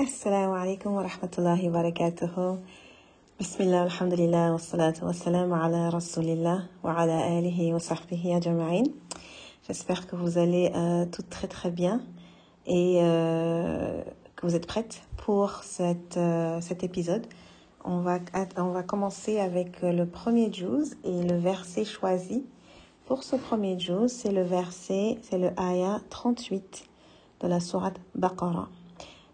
Wa rahmatullahi wa barakatuh. Bismillah, alhamdulillah, wa salatu wa salam ala rasulillah wa ala alihi wa sahbihi ajma'in. J'espère que vous allez euh, toutes très très bien et euh, que vous êtes prêtes pour cette, euh, cet épisode. On va, on va commencer avec le premier juz et le verset choisi. Pour ce premier juz, c'est le verset, c'est le ayah 38 de la sourate Baqarah.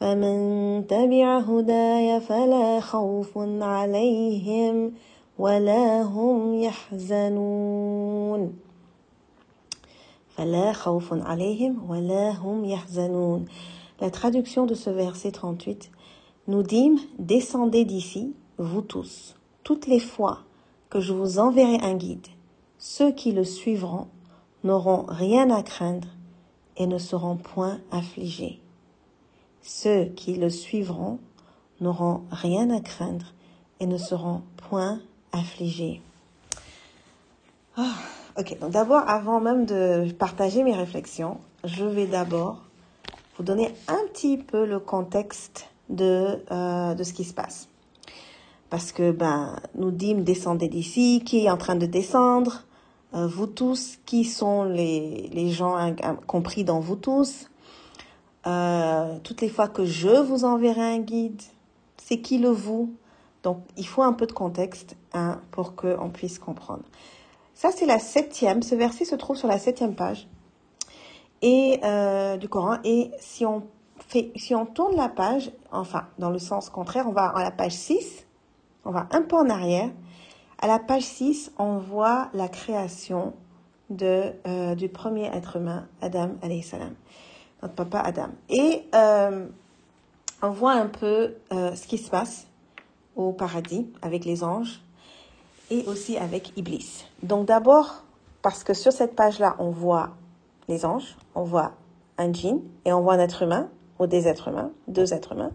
فمن تبع هداي فلا خوف عليهم ولا هم يحزنون فلا خوف عليهم ولا هم يحزنون La traduction de ce verset 38 nous dit Descendez d'ici, vous tous, toutes les fois que je vous enverrai un guide. Ceux qui le suivront n'auront rien à craindre et ne seront point affligés. Ceux qui le suivront n'auront rien à craindre et ne seront point affligés. Ah, ok, donc d'abord, avant même de partager mes réflexions, je vais d'abord vous donner un petit peu le contexte de, euh, de ce qui se passe. Parce que, ben, nous dîmes descendez d'ici, qui est en train de descendre, euh, vous tous, qui sont les, les gens compris dans vous tous, euh, toutes les fois que je vous enverrai un guide, c'est qui le vous? Donc, il faut un peu de contexte hein, pour qu'on puisse comprendre. Ça, c'est la septième. Ce verset se trouve sur la septième page et euh, du Coran. Et si on fait, si on tourne la page, enfin, dans le sens contraire, on va à la page 6, on va un peu en arrière. À la page 6, on voit la création de, euh, du premier être humain, Adam, alayhi salam, notre papa Adam. Et euh, on voit un peu euh, ce qui se passe au paradis avec les anges et aussi avec Iblis. Donc d'abord, parce que sur cette page-là, on voit les anges, on voit un djinn et on voit un être humain, ou des êtres humains, deux êtres humains,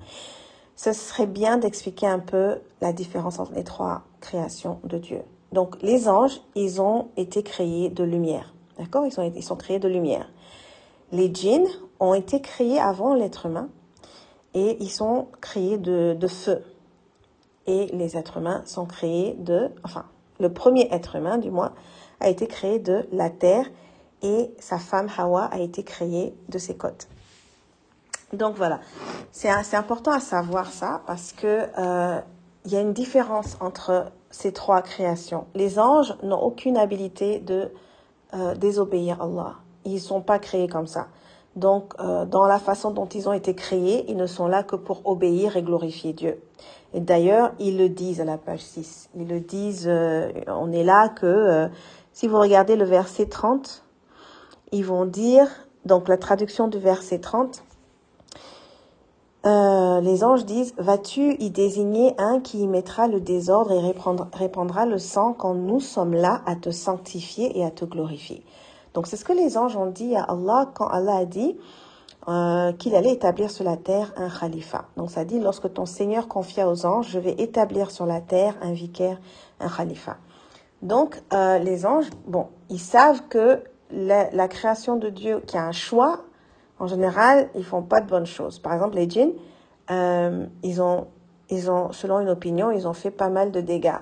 ce serait bien d'expliquer un peu la différence entre les trois créations de Dieu. Donc les anges, ils ont été créés de lumière. D'accord? Ils, ils sont créés de lumière. Les djinns ont été créés avant l'être humain et ils sont créés de, feu. Et les êtres humains sont créés de, enfin, le premier être humain du moins, a été créé de la terre et sa femme Hawa a été créée de ses côtes. Donc voilà, c'est important à savoir ça parce que euh, y a une différence entre ces trois créations. Les anges n'ont aucune habilité de euh, désobéir à Allah. Ils sont pas créés comme ça. Donc, euh, dans la façon dont ils ont été créés, ils ne sont là que pour obéir et glorifier Dieu. Et d'ailleurs, ils le disent à la page 6. Ils le disent, euh, on est là que, euh, si vous regardez le verset 30, ils vont dire, donc la traduction du verset 30, euh, les anges disent, vas-tu y désigner un qui y mettra le désordre et répandra le sang quand nous sommes là à te sanctifier et à te glorifier? Donc c'est ce que les anges ont dit à Allah quand Allah a dit euh, qu'il allait établir sur la terre un khalifa. Donc ça dit, lorsque ton Seigneur confia aux anges, je vais établir sur la terre un vicaire, un khalifa. Donc, euh, les anges, bon, ils savent que la, création de Dieu qui a un choix, en général, ils font pas de bonnes choses. Par exemple, les djinns, euh, ils ont, ils ont, selon une opinion, ils ont fait pas mal de dégâts.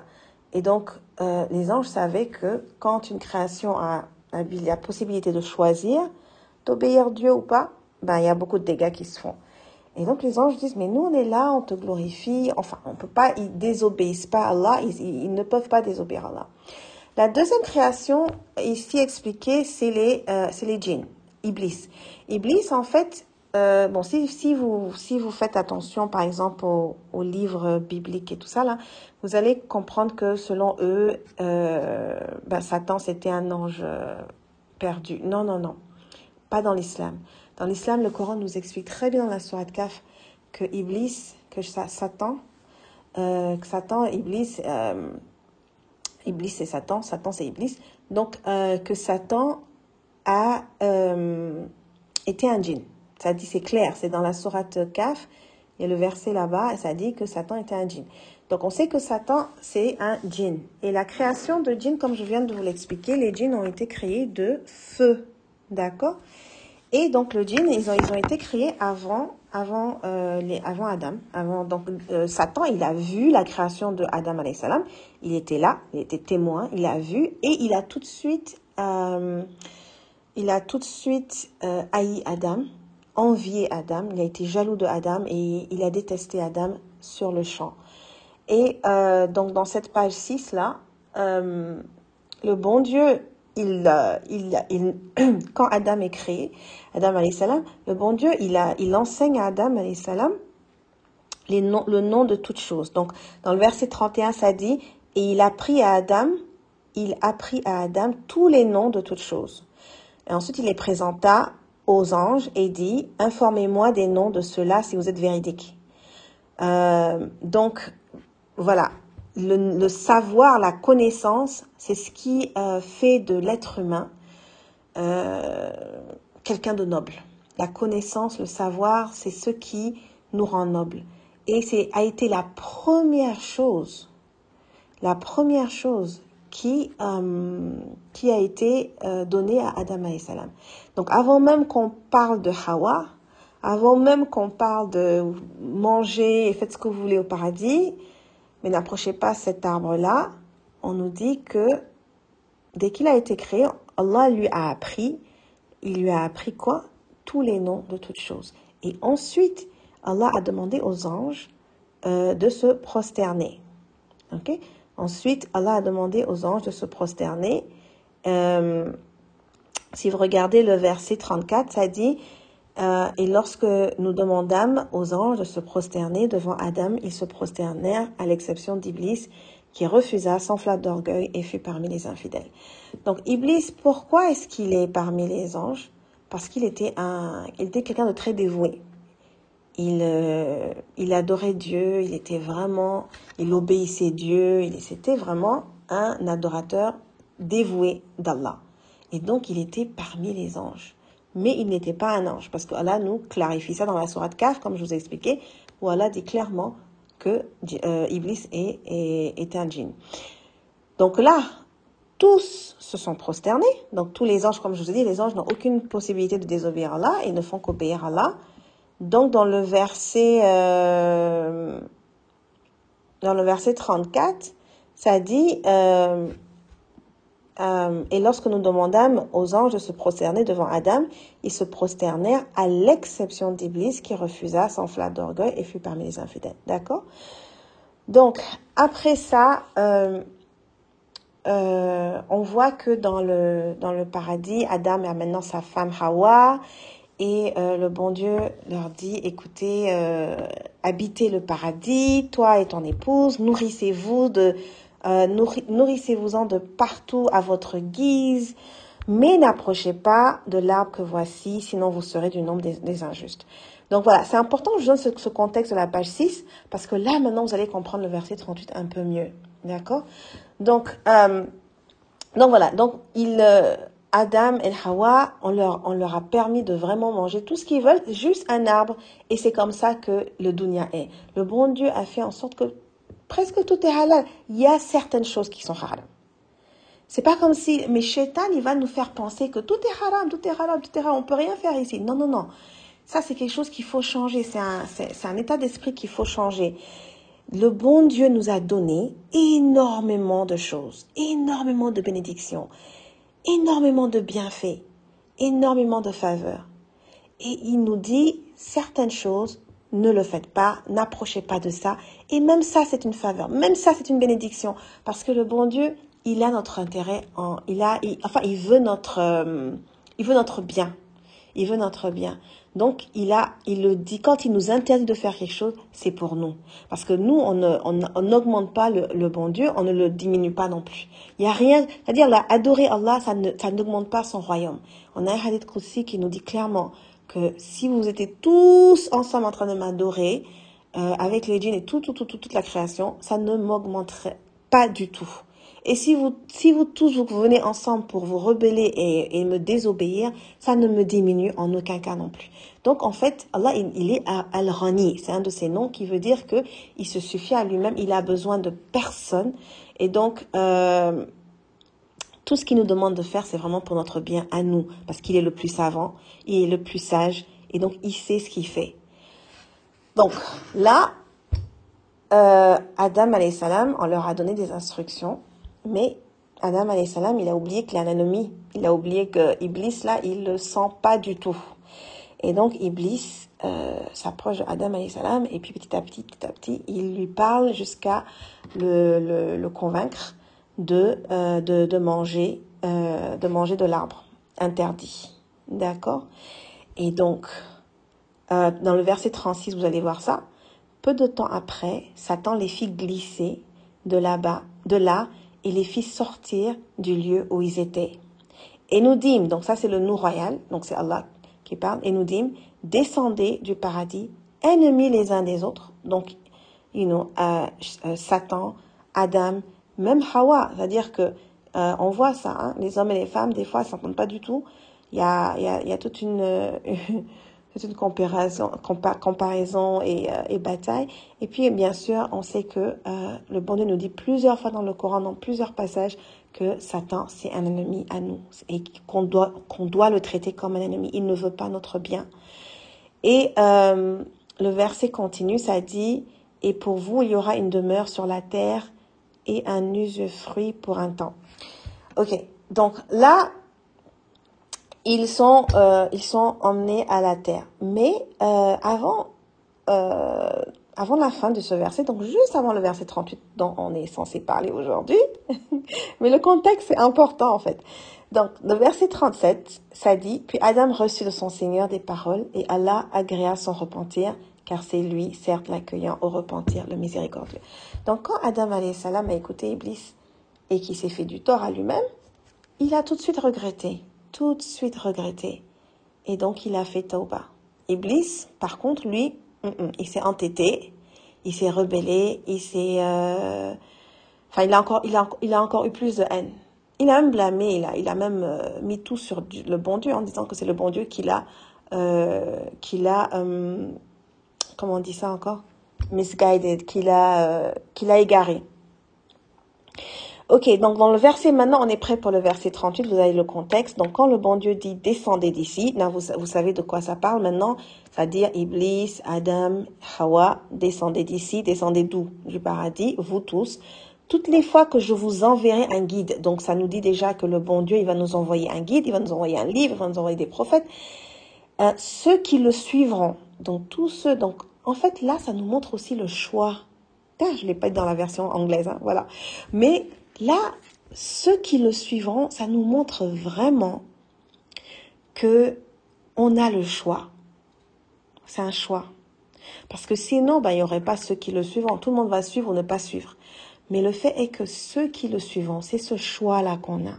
Et donc, les anges savaient que quand une création a la possibilité de choisir d'obéir Dieu ou pas, ben, il y a beaucoup de dégâts qui se font. Et donc les anges disent, mais nous on est là, on te glorifie. Enfin, on peut pas, ils désobéissent pas à Allah, ils, ils ne peuvent pas désobéir à Allah. La deuxième création ici expliquée, c'est les, euh, c'est les djinns, Iblis. Iblis, en fait, euh, bon, si, vous, si vous faites attention, par exemple, aux, livres bibliques et tout ça, là, vous allez comprendre que selon eux, euh, ben, Satan, c'était un ange euh, perdu. Non, non, non. Pas dans l'islam. Dans l'islam, le Coran nous explique très bien dans la Sourate Kaf que Iblis, que Satan, que Satan, Iblis, Iblis c'est Satan, Satan c'est Iblis, donc que Satan a été un djinn. Ça dit, c'est clair, c'est dans la Sourate Kaf, il y a le verset là-bas, et ça dit que Satan était un djinn. Donc on sait que Satan c'est un djinn. Et la création de djinn, comme je viens de vous l'expliquer, les djinns ont été créés de feu, d'accord? Et donc le djinn, ils ont, été créés euh, avant Adam. Avant, donc euh, Satan, il a vu la création de Adam salam. Il était là, il était témoin, il a vu et il a tout de suite, euh, il a tout de suite haï Adam, envié Adam. Il a été jaloux de Adam et il a détesté Adam sur le champ. Et euh, donc dans cette page 6 là, euh, le bon Dieu il, euh, il, il, quand Adam est créé, Adam salam, le bon Dieu, il, a, il enseigne à Adam salam les le nom de toutes choses. Donc, dans le verset 31, ça dit, et il a pris à Adam, il apprit à Adam tous les noms de toutes choses. Et ensuite, il les présenta aux anges et dit, informez-moi des noms de ceux-là si vous êtes véridiques. Euh, donc, voilà, le, le, savoir, la connaissance, c'est ce qui euh, fait de l'être humain euh, quelqu'un de noble. La connaissance, le savoir, c'est ce qui nous rend nobles. Et c'est a été la première chose, la première chose qui euh, qui a été euh, donnée à Adam salam. Donc avant même qu'on parle de Hawa, avant même qu'on parle de manger et faites ce que vous voulez au paradis, mais n'approchez pas cet arbre-là, on nous dit que dès qu'il a été créé, Allah lui a appris, il lui a appris quoi? Tous les noms de toutes choses. Et ensuite, Allah a demandé aux anges euh, de se prosterner. Ok? Ensuite, Allah a demandé aux anges de se prosterner. Euh, si vous regardez le verset 34, ça dit euh, et lorsque nous demandâmes aux anges de se prosterner devant Adam, ils se prosternèrent, à l'exception d'Iblis, qui refusa, s'enfla d'orgueil et fut parmi les infidèles. Donc Iblis, pourquoi est-ce qu'il est parmi les anges? Parce qu'il était un, il était quelqu'un de très dévoué. Il, euh, il adorait Dieu, il était vraiment, il obéissait Dieu, il c'était vraiment un adorateur dévoué d'Allah. Et donc il était parmi les anges mais il n'était pas un ange, parce que Allah nous clarifie ça dans la sourate Kaf, comme je vous ai expliqué, où Allah dit clairement que euh, Iblis est, est, est un djinn. Donc là, tous se sont prosternés, donc tous les anges, comme je vous ai dit, les anges n'ont aucune possibilité de désobéir à Allah, ils ne font qu'obéir à Allah. Donc dans le verset, euh, dans le verset 34, ça dit... Euh, euh, et lorsque nous demandâmes aux anges de se prosterner devant Adam, ils se prosternèrent à l'exception d'Iblis qui refusa, s'enfla d'orgueil et fut parmi les infidèles. D'accord? Donc, après ça, on voit que dans le, dans le paradis, Adam a maintenant sa femme Hawa et euh, le bon Dieu leur dit, écoutez, euh, habitez le paradis, toi et ton épouse, nourrissez-vous de euh, nourrissez-vous-en de partout à votre guise, mais n'approchez pas de l'arbre que voici, sinon vous serez du nombre des, injustes. Donc voilà, c'est important que je donne ce, contexte de la page 6, parce que là, maintenant, vous allez comprendre le verset 38 un peu mieux. D'accord? Donc, donc voilà, donc il, Adam et Hawa, on leur, a permis de vraiment manger tout ce qu'ils veulent, juste un arbre, et c'est comme ça que le dunya est. Le bon Dieu a fait en sorte que presque tout est halal. Il y a certaines choses qui sont haram. C'est pas comme si, mais Shaitan, il va nous faire penser que tout est haram, tout est haram, tout est haram, on peut rien faire ici. Non, non, non. Ça, c'est quelque chose qu'il faut changer. C'est un état d'esprit qu'il faut changer. Le bon Dieu nous a donné énormément de choses, énormément de bénédictions, énormément de bienfaits, énormément de faveurs. Et il nous dit certaines choses, ne le faites pas, n'approchez pas de ça. Et même ça, c'est une faveur. Même ça, c'est une bénédiction. Parce que le bon Dieu, il a notre intérêt en, il a, enfin, il veut notre, euh, il veut notre bien. Il veut notre bien. Donc, il a, il le dit, quand il nous interdit de faire quelque chose, c'est pour nous. Parce que nous, on n'augmente on, pas le, bon Dieu, on ne le diminue pas non plus. Il y a rien, c'est-à-dire, adorer Allah, ça ne, ça n'augmente pas son royaume. On a un hadith Qudsi qui nous dit clairement que si vous étiez tous ensemble en train de m'adorer, euh, avec les djinns et tout, tout, tout, toute la création, ça ne m'augmenterait pas du tout. Et si vous, si vous tous vous venez ensemble pour vous rebeller et, me désobéir, ça ne me diminue en aucun cas non plus. Donc en fait, Allah, il, est Al-Rani. C'est un de ses noms qui veut dire que il se suffit à lui-même. Il a besoin de personne. Et donc, euh, tout ce qu'il nous demande de faire, c'est vraiment pour notre bien à nous, parce qu'il est le plus savant, il est le plus sage, et donc il sait ce qu'il fait. Donc là, euh, Adam salam, on leur a donné des instructions mais Adam salam, il a oublié qu'il a. Il a oublié que Iblis, là, il le sent pas du tout. Et donc, Iblis euh, s'approche d'Adam salam et puis petit à petit, petit à petit, il lui parle jusqu'à le, le, convaincre de, euh, de, de, manger, euh, de manger de l'arbre interdit. D'accord? Et donc, dans le verset 36, vous allez voir ça. Peu de temps après, Satan les fit glisser de là-bas, de là, et les fit sortir du lieu où ils étaient. Et nous dîmes, donc ça c'est le nous royal, donc c'est Allah qui parle, et nous dîmes, descendez du paradis, ennemis les uns des autres, donc, you euh, euh, Satan, Adam, même Hawa, c'est-à-dire que euh, on voit ça, hein, les hommes et les femmes, des fois, ils s'entendent pas du tout. Il y a, y a, y a toute une, c'est une comparaison, euh, et, bataille. Et puis, bien sûr, on sait que euh, le bon Dieu nous dit plusieurs fois dans le Coran, dans plusieurs passages, que Satan, c'est un ennemi à nous et qu'on doit, doit le traiter comme un ennemi. Il ne veut pas notre bien. Et euh, le verset continue, ça dit, et pour vous, il y aura une demeure sur la terre et un usufruit pour un temps. Ok, donc là, ils sont, euh, ils sont emmenés à la terre. Mais euh, avant, euh, avant la fin de ce verset, donc juste avant le verset 38 dont on est censé parler aujourd'hui, mais le contexte est important en fait. Donc, le verset 37, ça dit, puis Adam reçut de son Seigneur des paroles et Allah agréa son repentir, car c'est lui, certes, l'accueillant au repentir, le miséricordieux. Donc, quand Adam salam a écouté Iblis et qui s'est fait du tort à lui-même, il a tout de suite regretté tout de suite regretté. Et donc il a fait tauba. Iblis, par contre, lui, mm, mm, il s'est entêté, il s'est rebellé, il s'est... Euh, enfin, il a, encore, il, a, il a encore eu plus de haine. Il a même blâmé, il a, il a même euh, mis tout sur le bon Dieu en disant que c'est le bon Dieu qui l'a... Euh, qui l'a... comment on dit ça encore? Misguided, qui l'a, qui l'a égaré. Ok, donc dans le verset maintenant, on est prêt pour le verset 38, vous avez le contexte. Donc quand le bon Dieu dit descendez d'ici, là vous, vous savez de quoi ça parle maintenant, c'est-à-dire Iblis, Adam, Hawa, descendez d'ici, descendez d'où? Du paradis, vous tous. Toutes les fois que je vous enverrai un guide, donc ça nous dit déjà que le bon Dieu, il va nous envoyer un guide, il va nous envoyer un livre, il va nous envoyer des prophètes. Euh, ceux qui le suivront, donc tous ceux, donc en fait là, ça nous montre aussi le choix. Ah, je l'ai pas dans la version anglaise, hein, voilà. Mais Là, ceux qui le suivront, ça nous montre vraiment que on a le choix. C'est un choix. Parce que sinon, ben, il n'y aurait pas ceux qui le suivront. Tout le monde va suivre ou ne pas suivre. Mais le fait est que ceux qui le suivront, c'est ce choix-là qu'on a.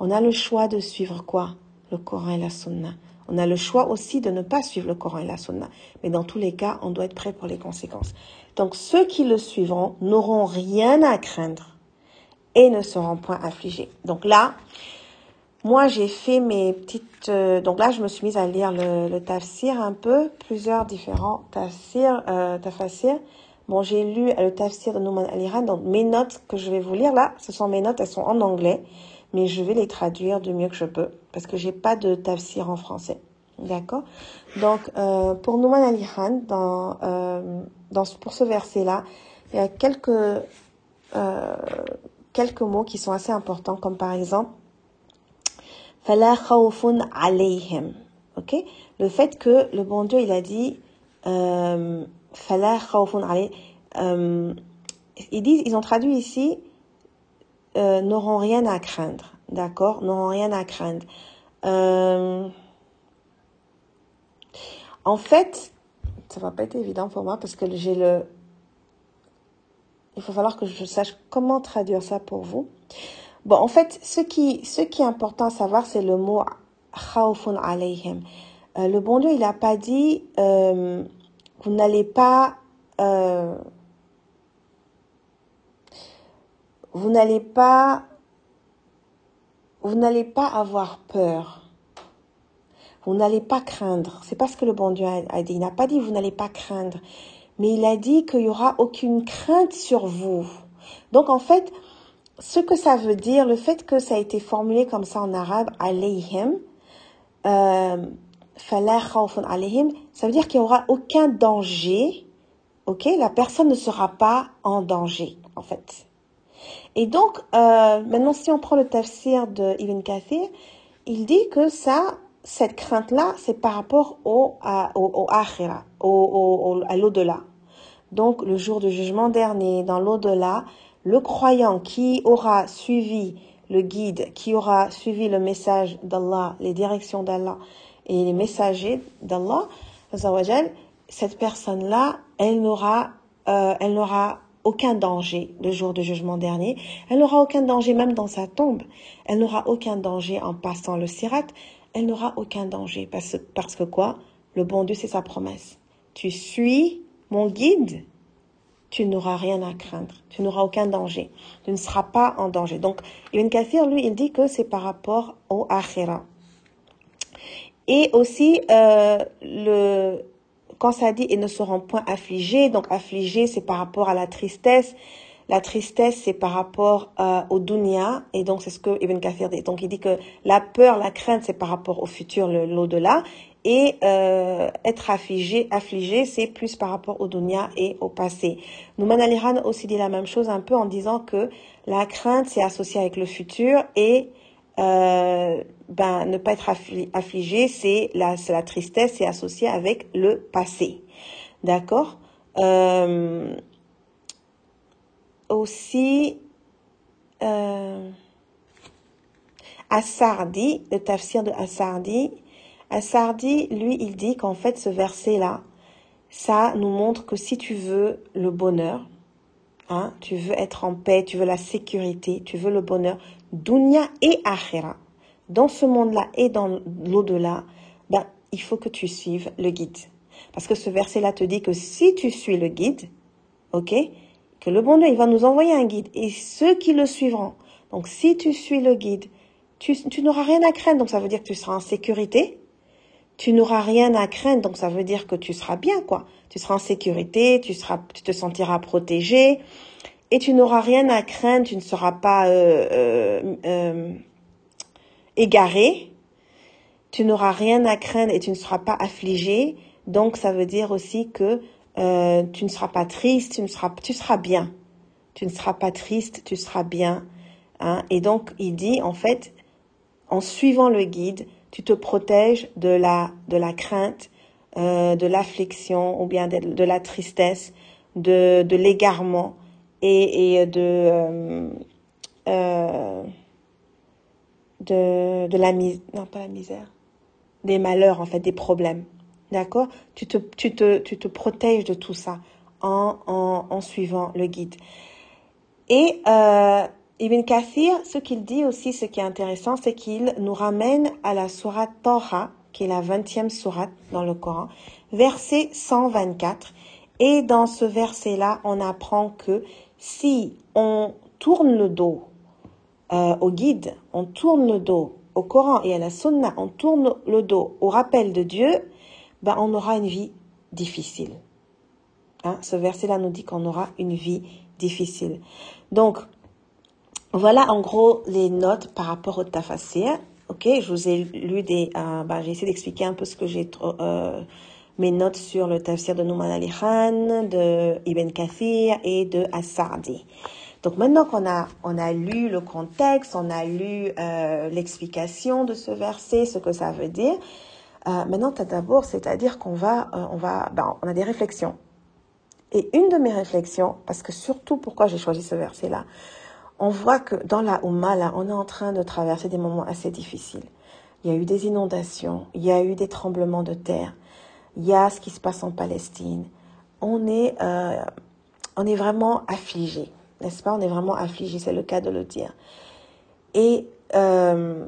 On a le choix de suivre quoi? Le Coran et la Sunna. On a le choix aussi de ne pas suivre le Coran et la Sunna. Mais dans tous les cas, on doit être prêt pour les conséquences. Donc ceux qui le suivront n'auront rien à craindre et ne seront point affligés. Donc là, moi j'ai fait mes petites... Euh, donc là, je me suis mise à lire le, le tafsir un peu, plusieurs différents tafsirs, euh. Bon, j'ai lu le tafsir de Nouman Aliran, donc mes notes que je vais vous lire là, ce sont mes notes, elles sont en anglais. mais je vais les traduire du mieux que je peux parce que j'ai pas de tafsir en français. D'accord? Donc, euh, pour Nouman Ali Khan, dans, euh, dans, pour ce verset-là, il y a quelques, euh, quelques mots qui sont assez importants, comme par exemple, Fala khawfun alayhim. Ok? Le fait que le bon Dieu, il a dit, euh, khawfun alayhim. Euh, ils disent, ils ont traduit ici, euh, n'auront rien à craindre. D'accord? N'auront rien à craindre. Euh, en fait, ça va pas être évident pour moi parce que j'ai le. Il va falloir que je sache comment traduire ça pour vous. Bon, en fait, ce qui, ce est important à savoir, c'est le mot khawfun alayhim. Euh, le bon Dieu, il n'a pas dit euh, vous n'allez pas euh, vous n'allez pas vous n'allez pas avoir peur. Vous n'allez pas craindre. C'est pas ce que le bon Dieu a, dit. Il n'a pas dit vous n'allez pas craindre. Mais il a dit qu'il y aura aucune crainte sur vous. Donc en fait, ce que ça veut dire, le fait que ça a été formulé comme ça en arabe, alayhim, euh, ça veut dire qu'il n'y aura aucun danger. Ok, la personne ne sera pas en danger, en fait. Et donc, euh, maintenant, si on prend le tafsir de Ibn Kathir, il dit que ça, cette crainte-là, c'est par rapport au, à, au, au akhira, au, au, à l'au-delà. Donc, le jour du jugement dernier, dans l'au-delà, le croyant qui aura suivi le guide, qui aura suivi le message d'Allah, les directions d'Allah et les messagers d'Allah, cette personne-là, elle n'aura, euh, elle n'aura aucun danger le jour du jugement dernier. Elle n'aura aucun danger même dans sa tombe. Elle n'aura aucun danger en passant le sirat. Elle n'aura aucun danger parce, parce que quoi? Le bon Dieu, c'est sa promesse. Tu suis mon guide, tu n'auras rien à craindre. Tu n'auras aucun danger. Tu ne seras pas en danger. Donc, Ibn Kathir, lui, il dit que c'est par rapport au akhira. Et aussi, euh, le, quand ça dit et ne seront point affligés, donc affligés, c'est par rapport à la tristesse. La tristesse, c'est par rapport euh, au dunya, et donc c'est ce que Ibn Kathir dit. Donc il dit que la peur, la crainte, c'est par rapport au futur, l'au-delà, et euh, être affligé, affligé, c'est plus par rapport au dunya et au passé. Nouman Aliran aussi dit la même chose un peu en disant que la crainte, c'est associé avec le futur, et euh, ben, ne pas être affligé, c'est la, la tristesse, c'est associé avec le passé. D'accord? Euh, Aussi, euh, Assardi, le tafsir de Assardi, Assardi, lui, il dit qu'en fait, ce verset-là, ça nous montre que si tu veux le bonheur, hein, tu veux être en paix, tu veux la sécurité, tu veux le bonheur, dunya et akhira, dans ce monde-là et dans l'au-delà, ben, il faut que tu suives le guide. Parce que ce verset-là te dit que si tu suis le guide, ok, le bon Dieu, il va nous envoyer un guide et ceux qui le suivront. Donc, si tu suis le guide, tu, tu n'auras rien à craindre. Donc, ça veut dire que tu seras en sécurité. Tu n'auras rien à craindre. Donc, ça veut dire que tu seras bien, quoi. Tu seras en sécurité, tu seras, tu te sentiras protégé et tu n'auras rien à craindre. Tu ne seras pas euh, euh, euh égaré, tu n'auras rien à craindre et tu ne seras pas affligé. Donc ça veut dire aussi que euh, tu ne seras pas triste, tu ne seras, tu seras bien. Tu ne seras pas triste, tu seras bien. Hein. Et donc il dit en fait, en suivant le guide, tu te protèges de la de la crainte, euh, de l'affliction ou bien de, de, la tristesse, de de l'égarement et, et de euh, euh de, de la misère, non pas la misère, des malheurs en fait, des problèmes. D'accord? Tu te, tu, te, tu te protèges de tout ça en, en, suivant le guide. Et euh, Ibn Kathir, ce qu'il dit aussi, ce qui est intéressant, c'est qu'il nous ramène à la sourate Torah, qui est la 20e sourate dans le Coran, verset 124. Et dans ce verset-là, on apprend que si on tourne le dos euh, au guide, on tourne le dos au Coran et à la Sunna, on tourne le dos au rappel de Dieu, ben on aura une vie difficile. Hein, ce verset-là nous dit qu'on aura une vie difficile. Donc, Voilà en gros les notes par rapport au tafsir. Ok, je vous ai lu des. Euh, bah, j'ai essayé d'expliquer un peu ce que j'ai euh, mes notes sur le tafsir de Nouman Ali Khan, de Ibn Kathir et de As-Sardi. Donc maintenant qu'on a on a lu le contexte, on a lu euh, l'explication de ce verset, ce que ça veut dire. Euh, maintenant, d'abord, c'est-à-dire qu'on va euh, on va ben, on a des réflexions. Et une de mes réflexions, parce que surtout pourquoi j'ai choisi ce verset-là, on voit que dans la Oumma, là, on est en train de traverser des moments assez difficiles. Il y a eu des inondations, il y a eu des tremblements de terre, il y a ce qui se passe en Palestine. On est, euh, on est vraiment affligé, n'est-ce pas? On est vraiment affligé, c'est le cas de le dire. Et euh,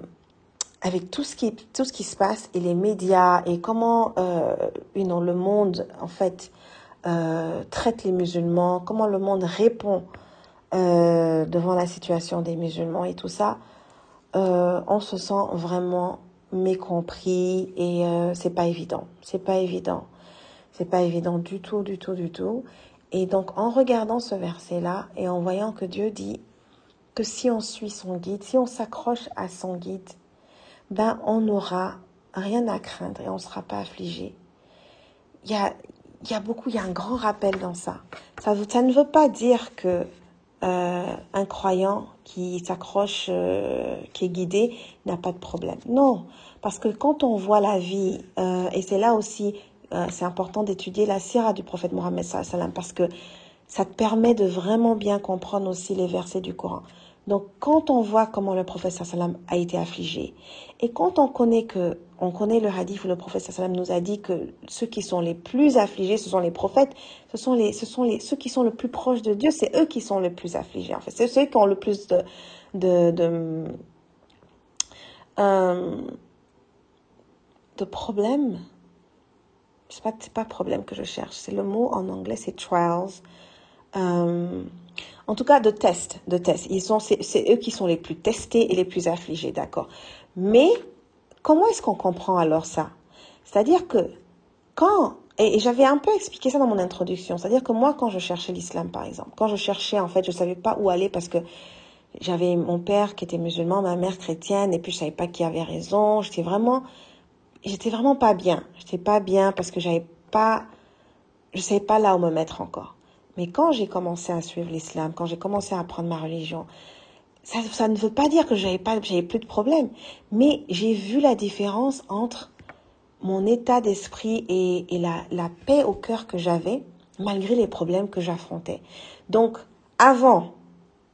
avec tout ce qui tout ce qui se passe et les médias et comment euh, le monde en fait euh, traite les musulmans, comment le monde répond euh, devant la situation des musulmans et tout ça, euh, on se sent vraiment mécompris et c'est pas évident. C'est pas évident. C'est pas évident du tout, du tout, du tout. Et donc en regardant ce verset-là et en voyant que Dieu dit que si on suit son guide, si on s'accroche à son guide, ben on n'aura rien à craindre et on ne sera pas affligé. Il y a, y a beaucoup, il y a un grand rappel dans ça. Ça, ne veut pas dire que euh, un croyant qui s'accroche, euh, qui est guidé, n'a pas de problème. Non, parce que quand on voit la vie, euh, et c'est là aussi, c'est important d'étudier la sira du prophète Mohammed parce que ça te permet de vraiment bien comprendre aussi les versets du Coran. Donc, quand on voit comment le prophète sallam a été affligé, et quand on connaît que, on connaît le hadith où le prophète sallam nous a dit que ceux qui sont les plus affligés, ce sont les prophètes, ce sont les, les, ceux qui sont le plus proches de Dieu, c'est eux qui sont le plus affligés. En fait, c'est ceux qui ont le plus de, de, de, euh, de problèmes. C'est pas, c'est pas problème que je cherche. C'est le mot en anglais, c'est trials. Euh, en tout cas, de tests, de tests. Ils sont, c'est, eux qui sont les plus testés et les plus affligés, d'accord. Mais comment est-ce qu'on comprend alors ça? C'est-à-dire que quand et, j'avais un peu expliqué ça dans mon introduction, c'est-à-dire que moi, quand je cherchais l'islam, par exemple, quand je cherchais, en fait, je savais pas où aller parce que j'avais mon père qui était musulman, ma mère chrétienne, et puis je savais pas qui avait raison. J'étais vraiment, j'étais vraiment pas bien. J'étais pas bien parce que j'avais pas, je savais pas là où me mettre encore. Mais quand j'ai commencé à suivre l'islam, quand j'ai commencé à apprendre ma religion, ça, ne veut pas dire que j'avais pas, j'avais plus de problèmes. Mais j'ai vu la différence entre mon état d'esprit et, et la, la, paix au cœur que j'avais, malgré les problèmes que j'affrontais. Donc, avant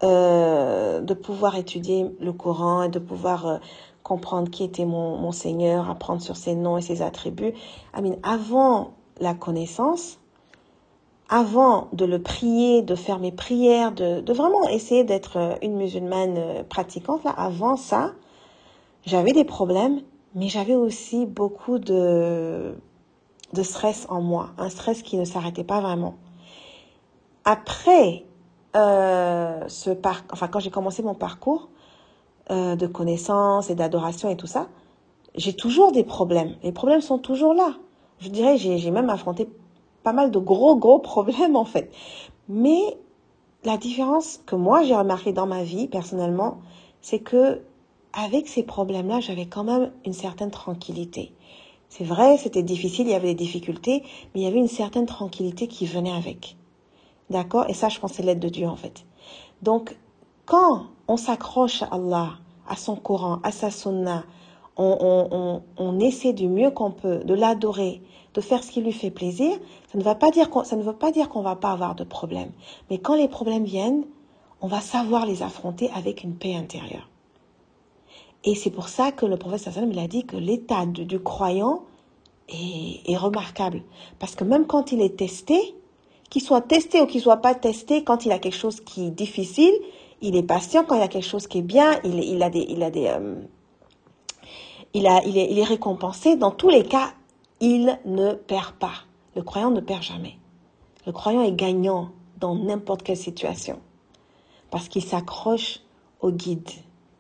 euh, de pouvoir étudier le Coran et de pouvoir euh, comprendre qui était mon, mon Seigneur, apprendre sur ses noms et ses attributs, I avant la connaissance, avant de le prier, de faire mes prières, de, vraiment essayer d'être euh, une musulmane euh, pratiquante, là, avant ça, j'avais des problèmes, mais j'avais aussi beaucoup de, de stress en moi, un stress qui ne s'arrêtait pas vraiment. Après euh, ce par... enfin quand j'ai commencé mon parcours de connaissance et d'adoration et tout ça, j'ai toujours des problèmes. Les problèmes sont toujours là. Je dirais, j'ai même affronté pas mal de gros, gros problèmes en fait. Mais la différence que moi j'ai remarqué dans ma vie personnellement, c'est que avec ces problèmes-là, j'avais quand même une certaine tranquillité. C'est vrai, c'était difficile, il y avait des difficultés, mais il y avait une certaine tranquillité qui venait avec. D'accord? Et ça, je pense, c'est l'aide de Dieu en fait. Donc, quand on s'accroche à Allah, à son Coran, à sa Sunna, on, essaie du mieux qu'on peut de l'adorer, de faire ce qui lui fait plaisir, ça ne, va pas dire ça ne veut pas dire qu'on va pas avoir de problèmes. Mais quand les problèmes viennent, on va savoir les affronter avec une paix intérieure. Et c'est pour ça que le prophète il a dit que l'état du, croyant est, remarquable. Parce que même quand il est testé, qu'il soit testé ou qu'il soit pas testé, quand il a quelque chose qui est difficile, il est patient. Quand il a quelque chose qui est bien, il, il a des, il a des, euh, il a, il est, il est récompensé. Dans tous les cas, il ne perd pas. Le croyant ne perd jamais. Le croyant est gagnant dans n'importe quelle situation. Parce qu'il s'accroche au guide.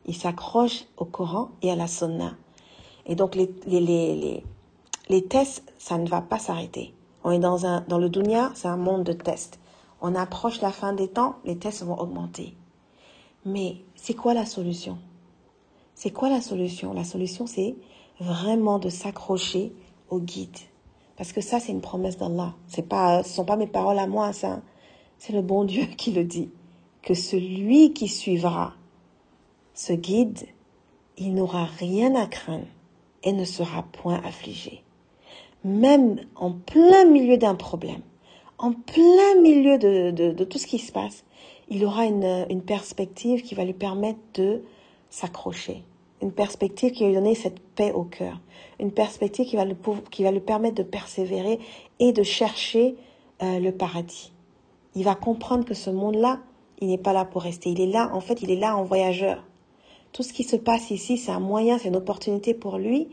Il s'accroche au Coran et à la Sunna. Et donc les, les, les, les, tests, ça ne va pas s'arrêter. On est dans, un, dans le dunya, c'est un monde de tests. On approche la fin des temps, les tests vont augmenter. Mais c'est quoi la solution? C'est quoi la solution? La solution, c'est vraiment de s'accrocher au guide. Parce que ça, c'est une promesse d'Allah. C'est pas, ce sont pas mes paroles à moi, ça. C'est le bon Dieu qui le dit. Que celui qui suivra ce guide, il n'aura rien à craindre et ne sera point affligé. Même en plein milieu d'un problème, en plein milieu de, de, de, tout ce qui se passe, il aura une, une perspective qui va lui permettre de s'accrocher, une perspective qui va lui donner cette paix au cœur, une perspective qui va, le, qui va lui permettre de persévérer et de chercher euh, le paradis. Il va comprendre que ce monde-là, il n'est pas là pour rester. Il est là, en fait, il est là en voyageur. Tout ce qui se passe ici, c'est un moyen, c'est une opportunité pour lui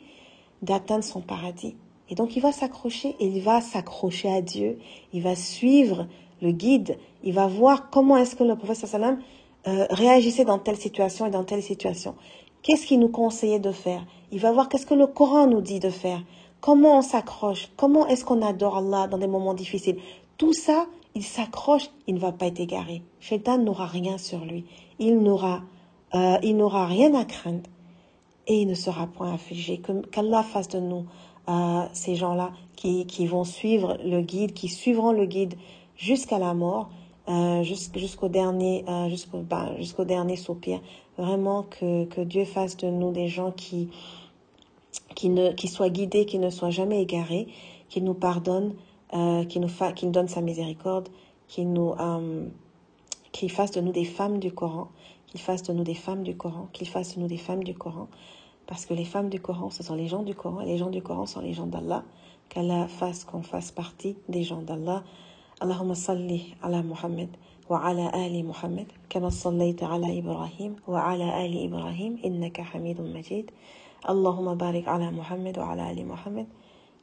d'atteindre son paradis. Et donc il va s'accrocher il va s'accrocher à Dieu. Il va suivre le guide. Il va voir comment est-ce que le prophète sallam euh, réagissait dans telle situation et dans telle situation. Qu'est-ce qu'il nous conseillait de faire? Il va voir qu'est-ce que le Coran nous dit de faire. Comment on s'accroche? Comment est-ce qu'on adore Allah dans des moments difficiles? Tout ça, il s'accroche, il ne va pas être égaré. Shaitan n'aura rien sur lui. Il n'aura, euh, il n'aura rien à craindre et il ne sera point affligé. Qu'Allah fasse de nous euh, ces gens-là qui, qui vont suivre le guide, qui suivront le guide jusqu'à la mort, euh, jusqu'au dernier, euh, ben, jusqu'au dernier soupir. Vraiment que, que Dieu fasse de nous des gens qui qui ne qui soient guidés, qui ne soient jamais égarés, qui nous pardonne, euh, qui nous qui nous donne sa miséricorde, qui nous euh, qu'il fasse de nous des femmes du Coran, qu'il fasse de nous des femmes du Coran, qu'il fasse de nous des femmes du Coran, parce que les femmes du Coran, ce sont les gens du Coran, et les gens du Coran sont les gens d'Allah. Qu'Allah fasse qu'on fasse partie des gens d'Allah. اللهم صل على محمد وعلى آل محمد كما صليت على إبراهيم وعلى آل إبراهيم إنك حميد مجيد. اللهم بارك على محمد وعلى آل محمد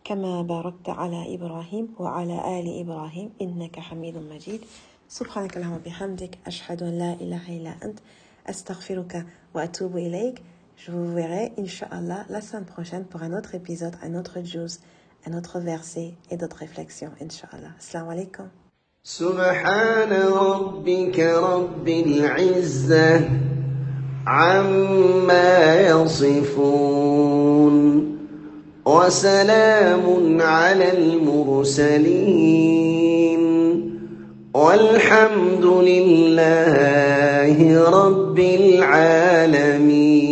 كما باركت على إبراهيم وعلى آل إبراهيم إنك حميد مجيد. سبحانك اللهم وبحمدك أشهد أن لا إله إلا أنت أستغفرك وأتوب إليك. Je vous verrai, Inch'Allah, la semaine prochaine pour un autre épisode, un autre juice. Un autre verset et d'autres réflexions, Inch'Allah. Assalamu alaikum. سبحان ربك رب العزة عما يصفون وسلام على المرسلين والحمد لله رب العالمين